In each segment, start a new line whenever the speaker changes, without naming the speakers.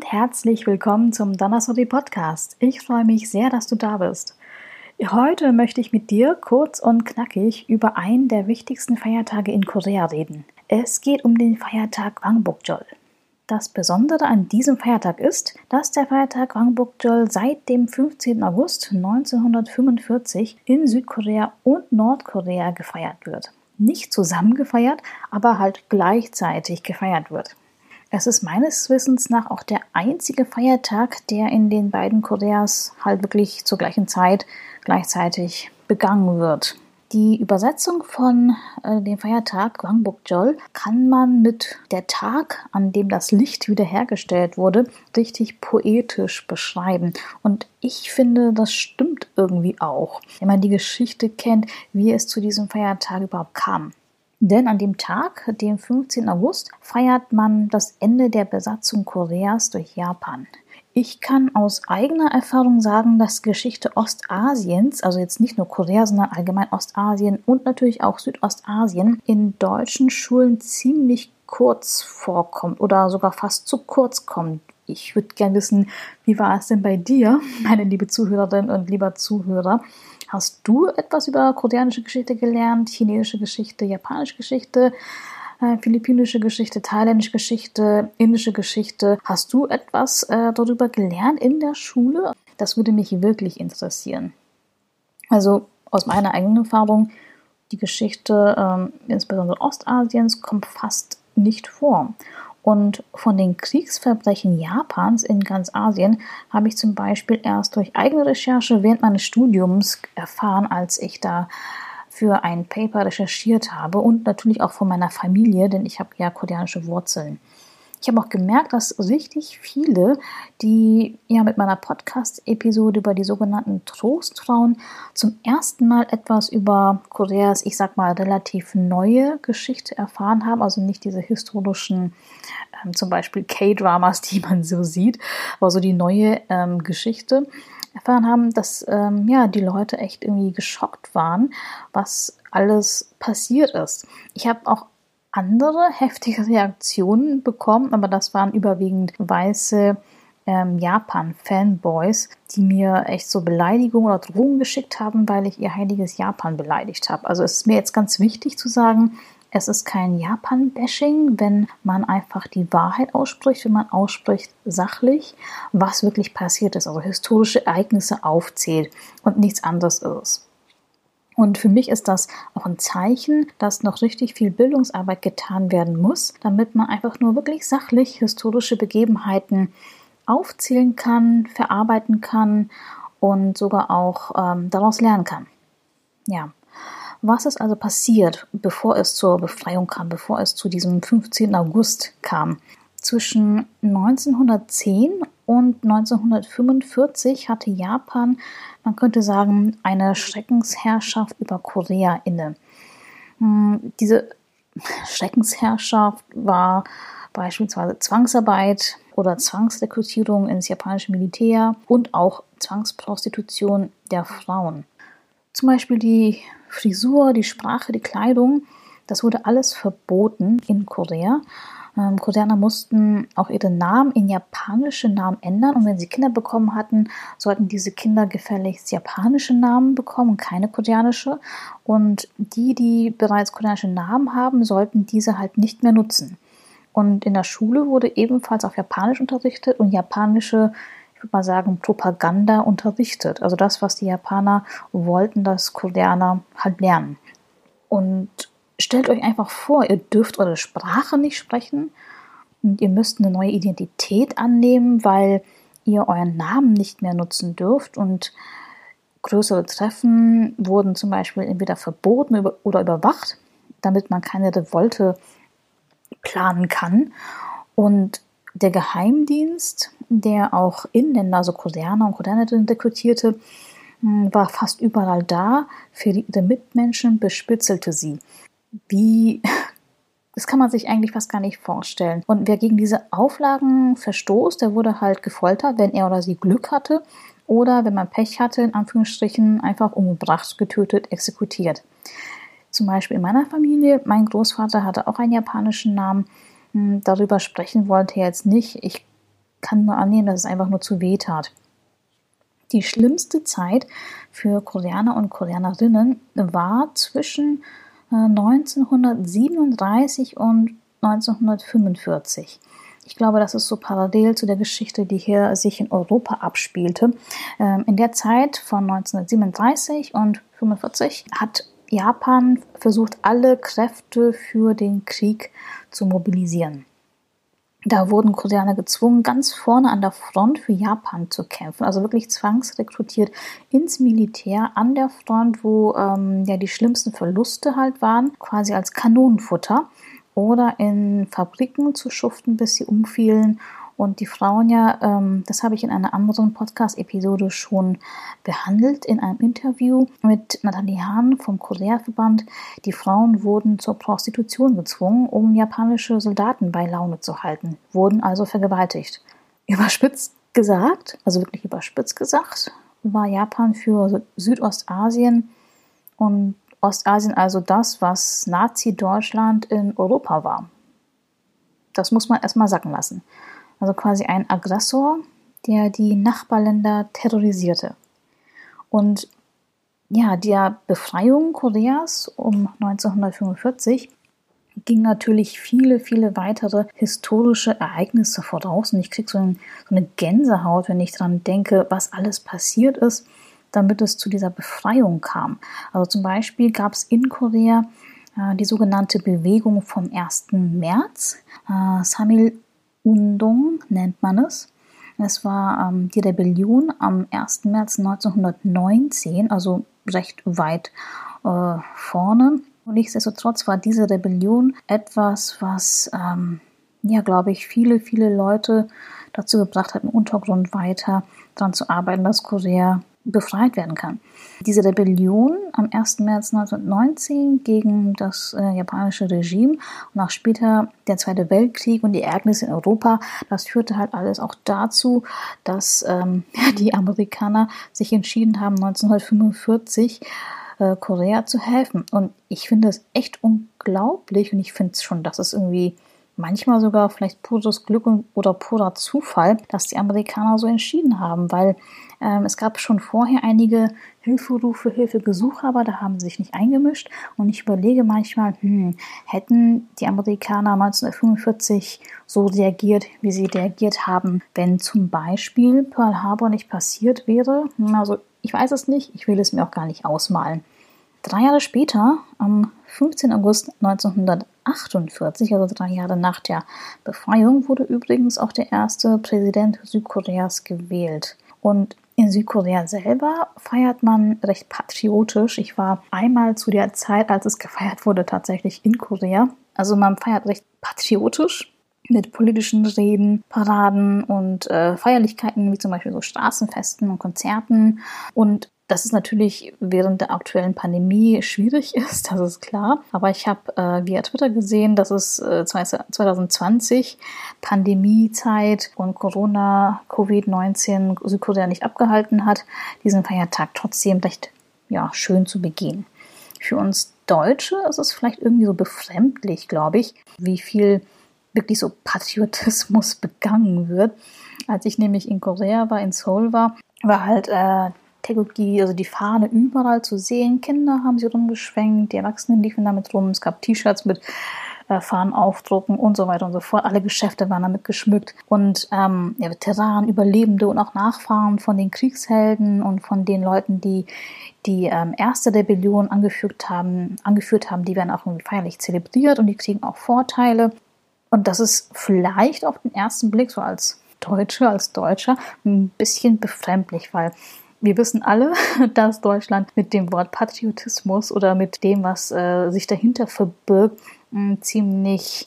und herzlich willkommen zum Donnersody Podcast. Ich freue mich sehr, dass du da bist. Heute möchte ich mit dir kurz und knackig über einen der wichtigsten Feiertage in Korea reden. Es geht um den Feiertag Wangbokjol. Das Besondere an diesem Feiertag ist, dass der Feiertag Wangbokjol seit dem 15. August 1945 in Südkorea und Nordkorea gefeiert wird. Nicht zusammen gefeiert, aber halt gleichzeitig gefeiert wird. Es ist meines Wissens nach auch der einzige Feiertag, der in den beiden Koreas halt wirklich zur gleichen Zeit gleichzeitig begangen wird. Die Übersetzung von äh, dem Feiertag Gwangbokjol kann man mit der Tag, an dem das Licht wiederhergestellt wurde, richtig poetisch beschreiben. Und ich finde, das stimmt irgendwie auch, wenn man die Geschichte kennt, wie es zu diesem Feiertag überhaupt kam. Denn an dem Tag, dem 15. August, feiert man das Ende der Besatzung Koreas durch Japan. Ich kann aus eigener Erfahrung sagen, dass Geschichte Ostasiens, also jetzt nicht nur Korea, sondern allgemein Ostasien und natürlich auch Südostasien, in deutschen Schulen ziemlich kurz vorkommt oder sogar fast zu kurz kommt. Ich würde gerne wissen, wie war es denn bei dir, meine liebe Zuhörerin und lieber Zuhörer? Hast du etwas über koreanische Geschichte gelernt, chinesische Geschichte, japanische Geschichte? äh, philippinische Geschichte, thailändische Geschichte, indische Geschichte. Hast du etwas äh, darüber gelernt in der Schule? Das würde mich wirklich interessieren. Also aus meiner eigenen Erfahrung, die Geschichte ähm, insbesondere Ostasiens kommt fast nicht vor. Und von den Kriegsverbrechen Japans in ganz Asien habe ich zum Beispiel erst durch eigene Recherche während meines Studiums erfahren, als ich da für ein Paper recherchiert habe und natürlich auch von meiner Familie, denn ich habe ja koreanische Wurzeln. Ich habe auch gemerkt, dass richtig viele, die ja mit meiner Podcast-Episode über die sogenannten Trostfrauen zum ersten Mal etwas über Koreas, ich sag mal, relativ neue Geschichte erfahren haben, also nicht diese historischen, ähm, zum Beispiel K-Dramas, die man so sieht, aber so die neue ähm, Geschichte erfahren haben, dass ähm, ja die Leute echt irgendwie geschockt waren, was alles passiert ist. Ich habe auch andere heftige Reaktionen bekommen, aber das waren überwiegend weiße ähm, Japan-Fanboys, die mir echt so Beleidigungen oder Drohungen geschickt haben, weil ich ihr heiliges Japan beleidigt habe. Also es ist mir jetzt ganz wichtig zu sagen, es ist kein Japan-Bashing, wenn man einfach die Wahrheit ausspricht, wenn man ausspricht sachlich, was wirklich passiert ist, also historische Ereignisse aufzählt und nichts anderes ist. Und für mich ist das auch ein Zeichen, dass noch richtig viel Bildungsarbeit getan werden muss, damit man einfach nur wirklich sachlich historische Begebenheiten aufzählen kann, verarbeiten kann und sogar auch ähm, daraus lernen kann. Ja, was ist also passiert, bevor es zur Befreiung kam, bevor es zu diesem 15. August kam? Zwischen 1910 und 1945 hatte Japan, man könnte sagen, eine Schreckensherrschaft über Korea inne. Hm, diese Schreckensherrschaft war beispielsweise Zwangsarbeit oder Zwangsrekrutierung ins japanische Militär und auch Zwangsprostitution der Frauen. Zum Beispiel die Frisur, die Sprache, die Kleidung, das wurde alles verboten in Korea. Ähm, Koreaner mussten auch ihre Namen in japanische Namen ändern und wenn sie Kinder bekommen hatten, sollten diese Kinder gefälligst japanische Namen bekommen keine koreanische. Und die, die bereits koreanische Namen haben, sollten diese halt nicht mehr nutzen. Und in der Schule wurde ebenfalls auf Japanisch unterrichtet und japanische ich würde mal sagen, Propaganda unterrichtet. Also das, was die Japaner wollten, dass Koreaner halt lernen. Und stellt euch einfach vor, ihr dürft eure Sprache nicht sprechen und ihr müsst eine neue Identität annehmen, weil ihr euren Namen nicht mehr nutzen dürft und größere Treffen wurden zum Beispiel entweder verboten oder überwacht, damit man keine Revolte planen kann. Und der Geheimdienst, der auch Inländer, also Koreaner und Koreanerinnen rekrutierte, hm, war fast überall da, für ihre Mitmenschen bespitzelte sie. Wie, das kann man sich eigentlich fast gar nicht vorstellen. Und wer gegen diese Auflagen verstoßt, der wurde halt gefoltert, wenn er oder sie Glück hatte oder wenn man Pech hatte, in Anführungsstrichen einfach umgebracht, getötet, exekutiert. Zum Beispiel in meiner Familie, mein Großvater hatte auch einen japanischen Namen hm, darüber sprechen wollte er jetzt nicht. Ich kann nur annehmen, dass es einfach nur zu weh tat. Die schlimmste Zeit für Koreaner und Koreanerinnen war zwischen 1937 äh, und 1945. Ich glaube, das ist so parallel zu der Geschichte, die hier sich in Europa abspielte. Ähm, in der Zeit von 1937 und 1945 hat Japan versucht, alle Kräfte für den Krieg zu mobilisieren. Da wurden Koreaner gezwungen, ganz vorne an der Front für Japan zu kämpfen, also wirklich zwangsrekrutiert ins Militär an der Front, wo ähm, ja die schlimmsten Verluste halt waren, quasi als Kanonenfutter oder in Fabriken zu schuften, bis sie umfielen. Und die Frauen ja, ähm, das habe ich in einer anderen Podcast-Episode schon behandelt, in einem Interview mit Nathalie Hahn vom Korea-Verband. Die Frauen wurden zur Prostitution gezwungen, um japanische Soldaten bei Laune zu halten, wurden also vergewaltigt. Überspitzt gesagt, also wirklich überspitzt gesagt, war Japan für Südostasien und Ostasien also das, was Nazi-Deutschland in Europa war. Das muss man erstmal sacken lassen. Also quasi ein Aggressor, der die Nachbarländer terrorisierte. Und ja, der Befreiung Koreas um 1945 ging natürlich viele, viele weitere historische Ereignisse voraus. Und ich kriege so, ein, so eine Gänsehaut, wenn ich daran denke, was alles passiert ist damit es zu dieser Befreiung kam. Also zum Beispiel gab es in Korea äh, die sogenannte Bewegung vom 1. März. Äh, Samil Undong nennt man es. Es war ähm, die Rebellion am 1. März 1919, also recht weit äh, vorne. Und nichtsdestotrotz war diese Rebellion etwas, was, ähm, ja, glaube ich, viele, viele Leute dazu gebracht hat, im Untergrund weiter daran zu arbeiten, dass Korea befreit werden kann. Diese Rebellion am 1. März 1919 gegen das äh, japanische Regime und auch später der Zweite Weltkrieg und die Ereignisse in Europa, das führte halt alles auch dazu, dass ähm, die Amerikaner sich entschieden haben, 1945 äh, Korea zu helfen. Und ich finde es echt unglaublich und ich finde es schon, dass es irgendwie manchmal sogar vielleicht pures Glück oder purer Zufall, dass die Amerikaner so entschieden haben, weil ähm, es gab schon vorher einige Hilferufe, Hilfegesuche, aber da haben sie sich nicht eingemischt. Und ich überlege manchmal, hm, hätten die Amerikaner 1945 so reagiert, wie sie reagiert haben, wenn zum Beispiel Pearl Harbor nicht passiert wäre? Hm, also ich weiß es nicht, ich will es mir auch gar nicht ausmalen. Drei Jahre später, am 15. August 1948, also drei Jahre nach der Befreiung, wurde übrigens auch der erste Präsident Südkoreas gewählt. Und in Südkorea selber feiert man recht patriotisch. Ich war einmal zu der Zeit, als es gefeiert wurde, tatsächlich in Korea. Also man feiert recht patriotisch mit politischen Reden, Paraden und äh, Feierlichkeiten wie zum Beispiel so Straßenfesten und Konzerten. Und dass es natürlich während der aktuellen Pandemie schwierig ist, das ist klar. Aber ich habe äh, via Twitter gesehen, dass es äh, 2020 Pandemiezeit und Corona, Covid-19 Südkorea nicht abgehalten hat, diesen Feiertag trotzdem recht ja, schön zu begehen. Für uns Deutsche ist es vielleicht irgendwie so befremdlich, glaube ich, wie viel wirklich so Patriotismus begangen wird. Als ich nämlich in Korea war, in Seoul war, war halt äh, Technologie, also die Fahne überall zu sehen. Kinder haben sie rumgeschwenkt, die Erwachsenen liefen damit rum. Es gab T-Shirts mit äh, Fahnenaufdrucken und so weiter und so fort. Alle Geschäfte waren damit geschmückt. Und ähm, ja, Veteranen, Überlebende und auch Nachfahren von den Kriegshelden und von den Leuten, die die ähm, erste Rebellion angeführt haben, angeführt haben, die werden auch irgendwie feierlich zelebriert und die kriegen auch Vorteile. Und das ist vielleicht auf den ersten Blick so als Deutsche, als Deutscher ein bisschen befremdlich, weil wir wissen alle, dass Deutschland mit dem Wort Patriotismus oder mit dem, was äh, sich dahinter verbirgt, ein ziemlich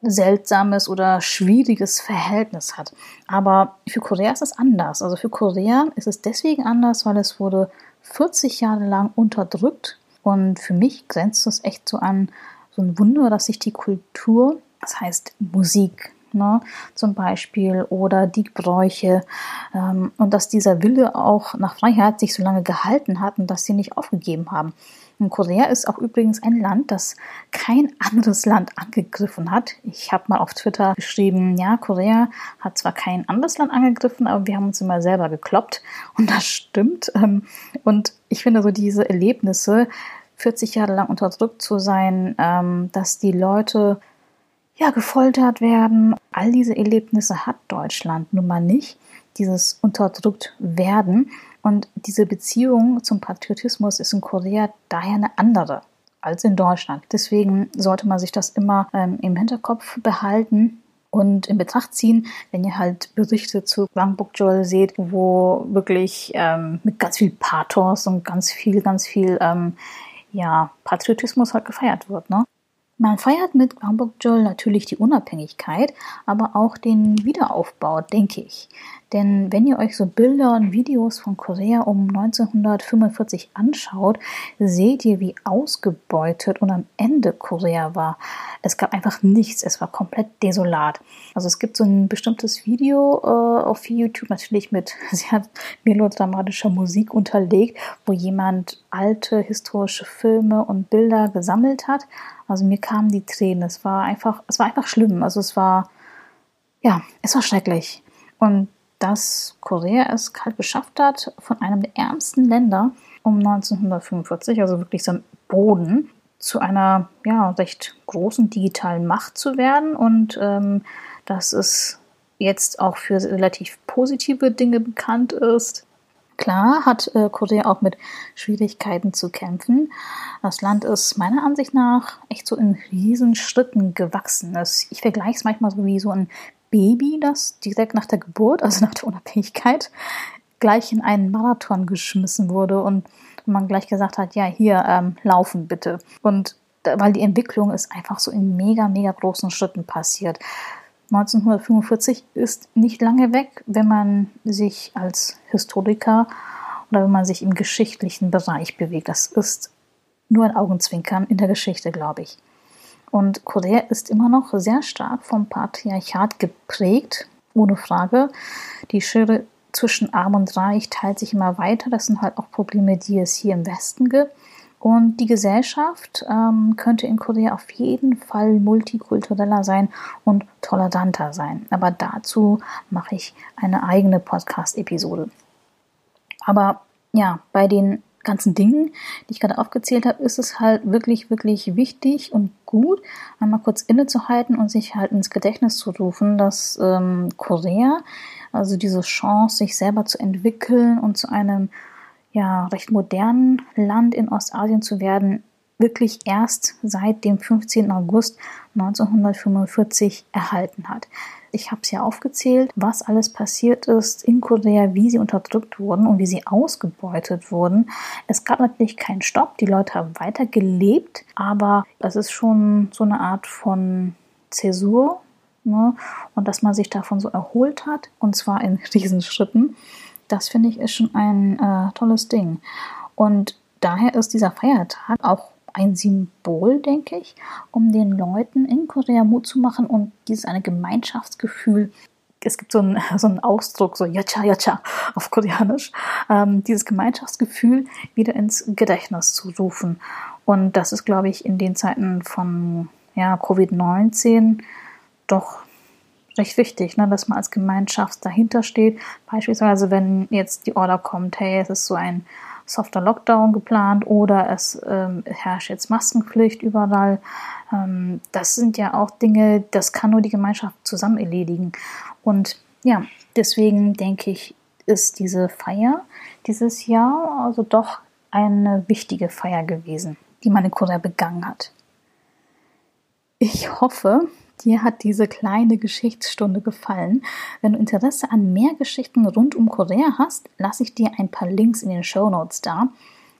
seltsames oder schwieriges Verhältnis hat. Aber für Korea ist es anders. Also für Korea ist es deswegen anders, weil es wurde 40 Jahre lang unterdrückt. Und für mich grenzt es echt so an so ein Wunder, dass sich die Kultur, das heißt Musik, ne, zum Beispiel, oder die Bräuche ähm, und dass dieser Wille auch nach Freiheit sich so lange gehalten hat und dass sie nicht aufgegeben haben. Und Korea ist auch übrigens ein Land, das kein anderes Land angegriffen hat. Ich habe mal auf Twitter geschrieben, ja, Korea hat zwar kein anderes Land angegriffen, aber wir haben uns immer selber gekloppt. Und das stimmt. Ähm, und ich finde so diese Erlebnisse, 40 Jahre lang unterdrückt zu sein, ähm, dass die Leute ja gefoltert werden. All diese Erlebnisse hat Deutschland nun mal nicht. Dieses unterdrückt werden. Und diese Beziehung zum Patriotismus ist in Korea daher eine andere als in Deutschland. Deswegen sollte man sich das immer ähm, im Hinterkopf behalten und in Betracht ziehen, wenn ihr halt Berichte zu Gwangbokjeol seht, wo wirklich ähm, mit ganz viel Pathos und ganz viel, ganz viel ähm, ja, Patriotismus halt gefeiert wird. Ne? Man feiert mit Gwangbokjeol natürlich die Unabhängigkeit, aber auch den Wiederaufbau, denke ich. Denn wenn ihr euch so Bilder und Videos von Korea um 1945 anschaut, seht ihr, wie ausgebeutet und am Ende Korea war. Es gab einfach nichts, es war komplett desolat. Also es gibt so ein bestimmtes Video äh, auf YouTube, natürlich mit sehr melodramatischer Musik unterlegt, wo jemand alte historische Filme und Bilder gesammelt hat. Also mir kamen die Tränen. Es war einfach, es war einfach schlimm. Also es war, ja, es war schrecklich. Und dass Korea es kalt geschafft hat, von einem der ärmsten Länder um 1945, also wirklich so am Boden, zu einer ja, recht großen digitalen Macht zu werden und ähm, dass es jetzt auch für relativ positive Dinge bekannt ist. Klar hat äh, Korea auch mit Schwierigkeiten zu kämpfen. Das Land ist meiner Ansicht nach echt so in Riesenschritten gewachsen. Das, ich vergleiche es manchmal so wie so ein Baby, das direkt nach der Geburt, also nach der Unabhängigkeit, gleich in einen Marathon geschmissen wurde und man gleich gesagt hat, ja, hier, ähm, laufen bitte. Und weil die Entwicklung ist einfach so in mega, mega großen Schritten passiert. 1945 ist nicht lange weg, wenn man sich als Historiker oder wenn man sich im geschichtlichen Bereich bewegt. Das ist nur ein Augenzwinkern in der Geschichte, glaube ich. Und Korea ist immer noch sehr stark vom Patriarchat geprägt, ohne Frage. Die Schere zwischen Arm und Reich teilt sich immer weiter. Das sind halt auch Probleme, die es hier im Westen gibt. Und die Gesellschaft ähm, könnte in Korea auf jeden Fall multikultureller sein und toleranter sein. Aber dazu mache ich eine eigene Podcast-Episode. Aber ja, bei den ganzen Dingen, die ich gerade aufgezählt habe, ist es halt wirklich, wirklich wichtig und gut, einmal kurz innezuhalten und sich halt ins Gedächtnis zu rufen, dass ähm, Korea, also diese Chance, sich selber zu entwickeln und zu einem ja, recht modernen Land in Ostasien zu werden, wirklich erst seit dem 15. August 1945 erhalten hat. Ich habe es ja aufgezählt, was alles passiert ist in Korea, wie sie unterdrückt wurden und wie sie ausgebeutet wurden. Es gab natürlich keinen Stopp, die Leute haben weiter gelebt, aber das ist schon so eine Art von Zäsur ne? und dass man sich davon so erholt hat und zwar in Riesenschritten. Das finde ich ist schon ein äh, tolles Ding. Und daher ist dieser Feiertag auch ein Symbol, denke ich, um den Leuten in Korea Mut zu machen und dieses eine Gemeinschaftsgefühl es gibt so einen, so einen Ausdruck, so Yacha Yacha auf Koreanisch, ähm, dieses Gemeinschaftsgefühl wieder ins Gedächtnis zu rufen. Und das ist, glaube ich, in den Zeiten von ja, Covid-19 doch recht wichtig, ne, dass man als Gemeinschaft dahinter steht. Beispielsweise, wenn jetzt die Order kommt, hey, es ist so ein softer Lockdown geplant oder es ähm, herrscht jetzt Maskenpflicht überall. Ähm, das sind ja auch Dinge, das kann nur die Gemeinschaft zusammen erledigen. Und ja, deswegen denke ich, ist diese Feier dieses Jahr also doch eine wichtige Feier gewesen, die in Korea begangen hat. Ich hoffe, Dir hat diese kleine Geschichtsstunde gefallen. Wenn du Interesse an mehr Geschichten rund um Korea hast, lasse ich dir ein paar Links in den Show Notes da.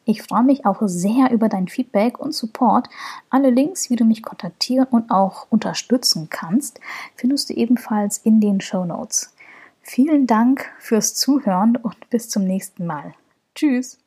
Ich freue mich auch sehr über dein Feedback und Support. Alle Links, wie du mich kontaktieren und auch unterstützen kannst, findest du ebenfalls in den Show Notes. Vielen Dank fürs Zuhören und bis zum nächsten Mal. Tschüss!